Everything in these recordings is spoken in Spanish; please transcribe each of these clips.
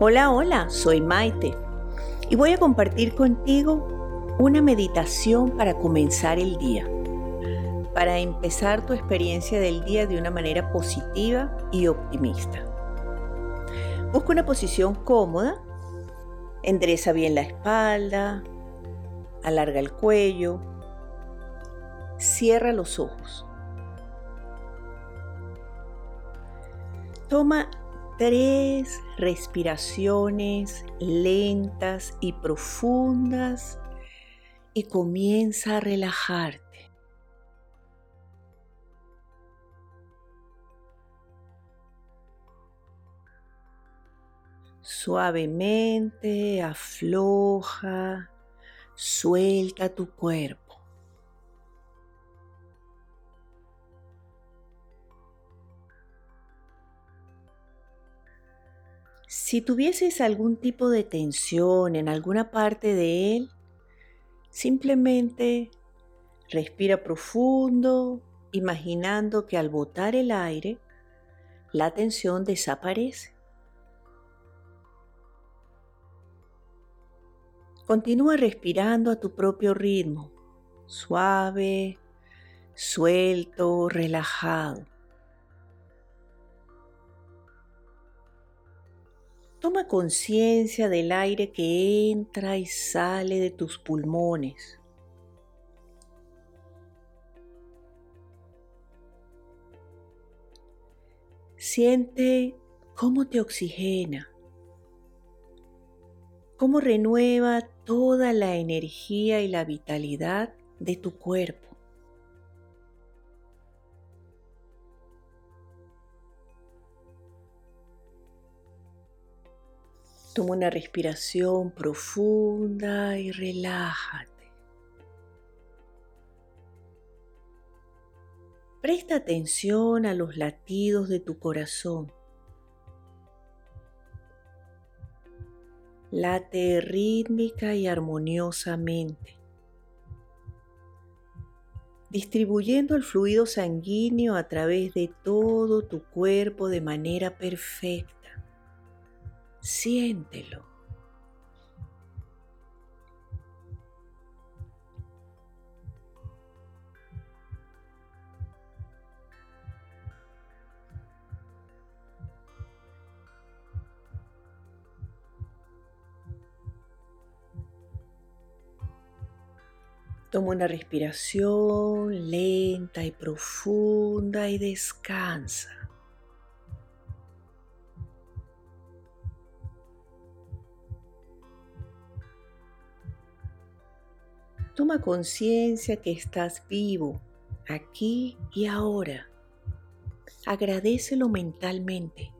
Hola, hola, soy Maite y voy a compartir contigo una meditación para comenzar el día, para empezar tu experiencia del día de una manera positiva y optimista. Busca una posición cómoda, endereza bien la espalda, alarga el cuello, cierra los ojos. Toma tres respiraciones lentas y profundas y comienza a relajarte. Suavemente afloja, suelta tu cuerpo. Si tuvieses algún tipo de tensión en alguna parte de él, simplemente respira profundo, imaginando que al botar el aire, la tensión desaparece. Continúa respirando a tu propio ritmo, suave, suelto, relajado. Toma conciencia del aire que entra y sale de tus pulmones. Siente cómo te oxigena, cómo renueva toda la energía y la vitalidad de tu cuerpo. Toma una respiración profunda y relájate. Presta atención a los latidos de tu corazón. Late rítmica y armoniosamente, distribuyendo el fluido sanguíneo a través de todo tu cuerpo de manera perfecta. Siéntelo. Toma una respiración lenta y profunda y descansa. Toma conciencia que estás vivo aquí y ahora. Agradecelo mentalmente.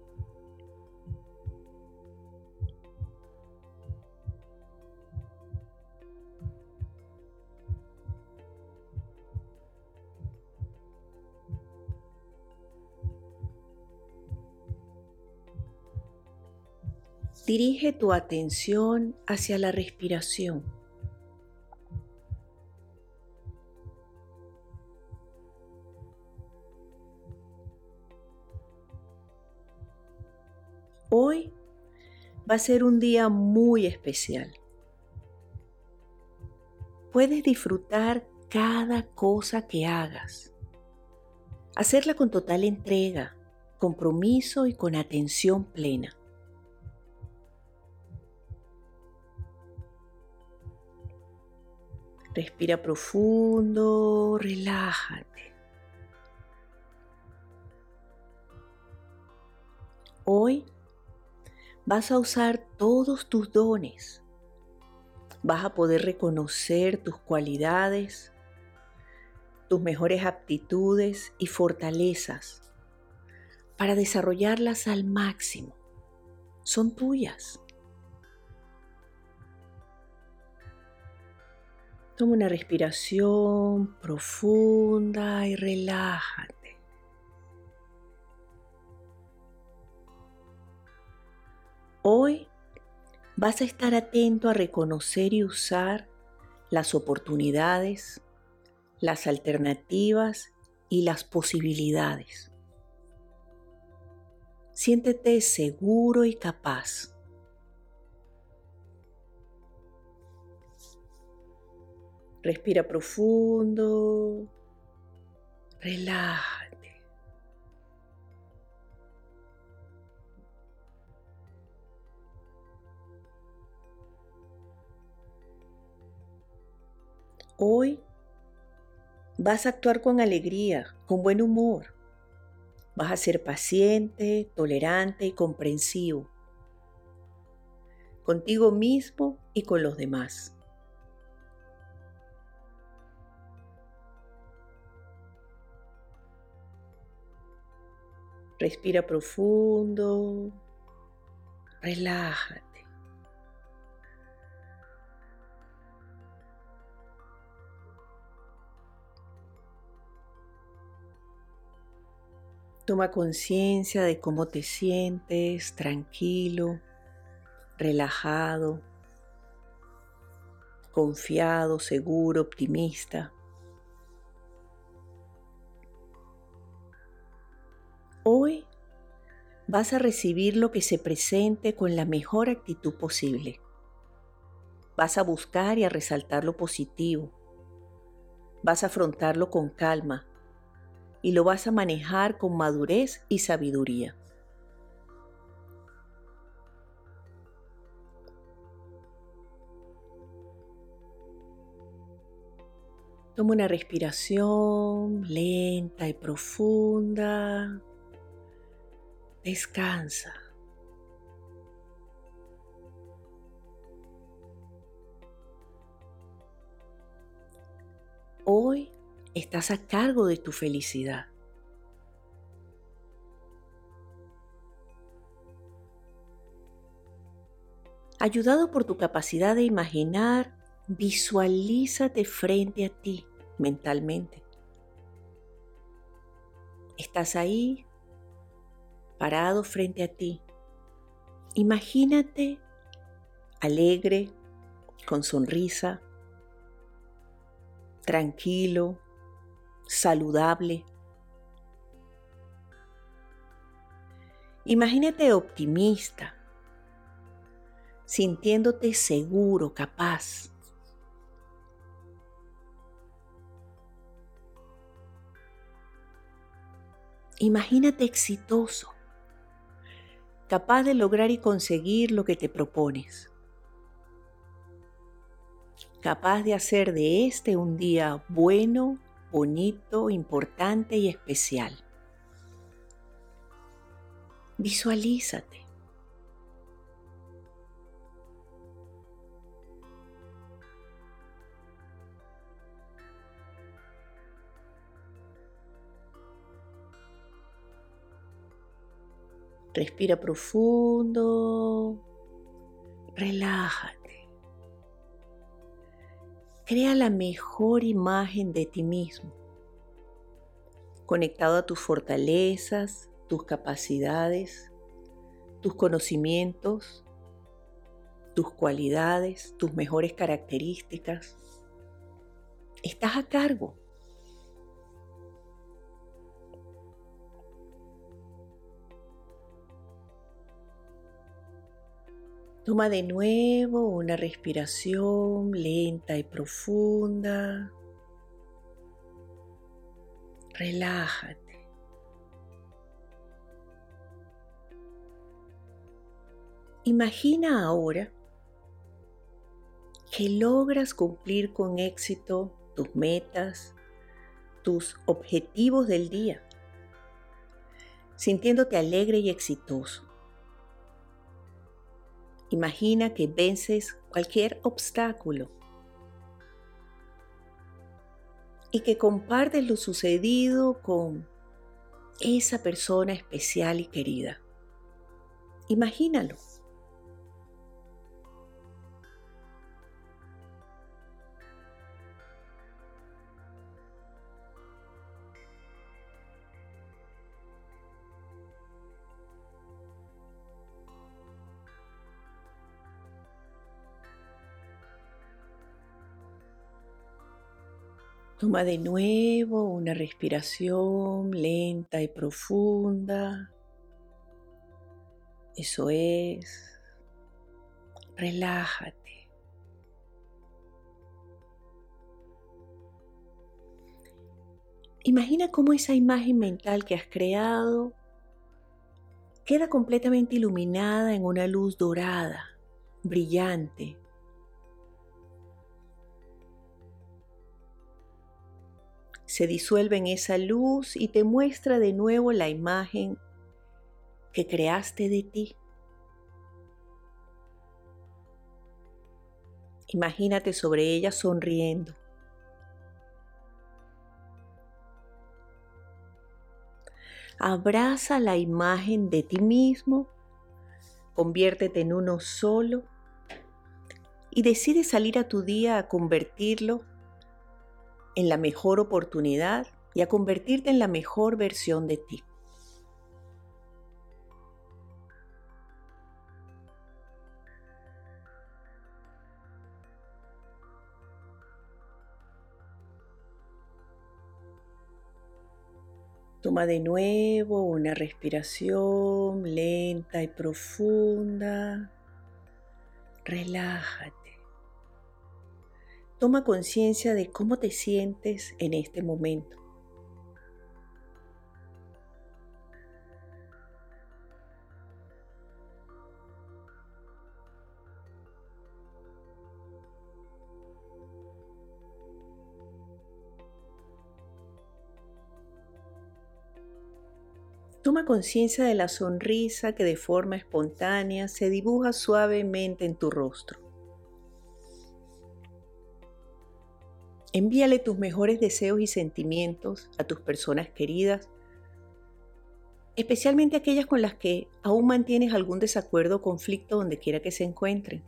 Dirige tu atención hacia la respiración. Va a ser un día muy especial. Puedes disfrutar cada cosa que hagas. Hacerla con total entrega, compromiso y con atención plena. Respira profundo, relájate. Hoy vas a usar todos tus dones. Vas a poder reconocer tus cualidades, tus mejores aptitudes y fortalezas para desarrollarlas al máximo. Son tuyas. Toma una respiración profunda y relájate. vas a estar atento a reconocer y usar las oportunidades, las alternativas y las posibilidades. Siéntete seguro y capaz. Respira profundo. Relaja. Hoy vas a actuar con alegría, con buen humor. Vas a ser paciente, tolerante y comprensivo. Contigo mismo y con los demás. Respira profundo. Relájate. Toma conciencia de cómo te sientes, tranquilo, relajado, confiado, seguro, optimista. Hoy vas a recibir lo que se presente con la mejor actitud posible. Vas a buscar y a resaltar lo positivo. Vas a afrontarlo con calma, y lo vas a manejar con madurez y sabiduría. Toma una respiración lenta y profunda. Descansa. Hoy estás a cargo de tu felicidad. Ayudado por tu capacidad de imaginar, visualízate frente a ti mentalmente. Estás ahí, parado frente a ti. Imagínate alegre, con sonrisa, tranquilo, saludable. Imagínate optimista, sintiéndote seguro, capaz. Imagínate exitoso, capaz de lograr y conseguir lo que te propones, capaz de hacer de este un día bueno bonito, importante y especial. Visualízate. Respira profundo. Relájate. Crea la mejor imagen de ti mismo, conectado a tus fortalezas, tus capacidades, tus conocimientos, tus cualidades, tus mejores características. Estás a cargo. Toma de nuevo una respiración lenta y profunda. Relájate. Imagina ahora que logras cumplir con éxito tus metas, tus objetivos del día, sintiéndote alegre y exitoso. Imagina que vences cualquier obstáculo y que compartes lo sucedido con esa persona especial y querida. Imagínalo. Toma de nuevo una respiración lenta y profunda. Eso es. Relájate. Imagina cómo esa imagen mental que has creado queda completamente iluminada en una luz dorada, brillante, Se disuelve en esa luz y te muestra de nuevo la imagen que creaste de ti. Imagínate sobre ella sonriendo. Abraza la imagen de ti mismo, conviértete en uno solo y decide salir a tu día a convertirlo en la mejor oportunidad y a convertirte en la mejor versión de ti. Toma de nuevo una respiración lenta y profunda. Relájate. Toma conciencia de cómo te sientes en este momento. Toma conciencia de la sonrisa que de forma espontánea se dibuja suavemente en tu rostro. Envíale tus mejores deseos y sentimientos a tus personas queridas, especialmente aquellas con las que aún mantienes algún desacuerdo o conflicto donde quiera que se encuentren.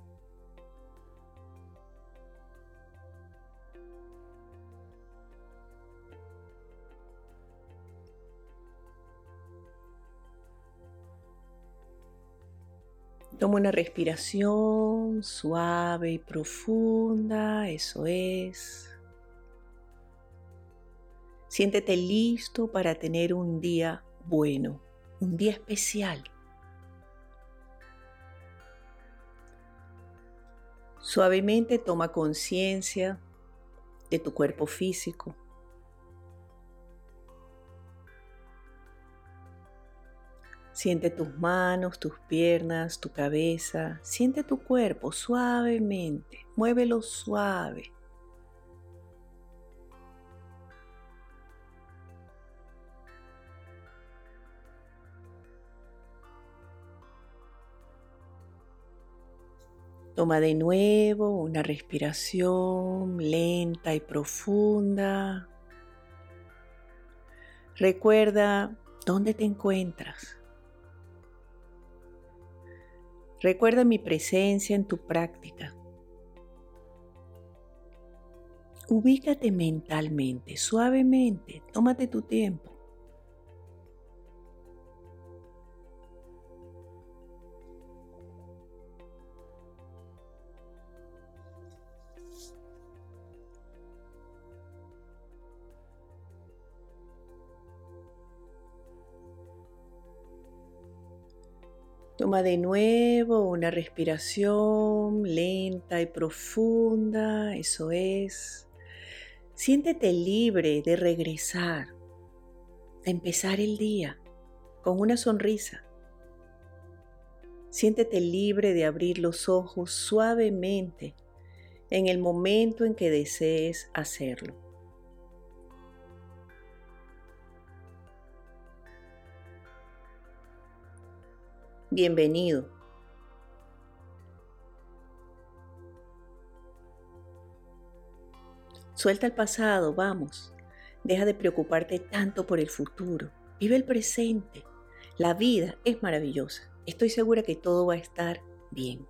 Toma una respiración suave y profunda, eso es. Siéntete listo para tener un día bueno, un día especial. Suavemente toma conciencia de tu cuerpo físico. Siente tus manos, tus piernas, tu cabeza. Siente tu cuerpo suavemente. Muévelo suave. Toma de nuevo una respiración lenta y profunda. Recuerda dónde te encuentras. Recuerda mi presencia en tu práctica. Ubícate mentalmente, suavemente, tómate tu tiempo. Toma de nuevo una respiración lenta y profunda, eso es. Siéntete libre de regresar, de empezar el día con una sonrisa. Siéntete libre de abrir los ojos suavemente en el momento en que desees hacerlo. Bienvenido. Suelta el pasado, vamos. Deja de preocuparte tanto por el futuro. Vive el presente. La vida es maravillosa. Estoy segura que todo va a estar bien.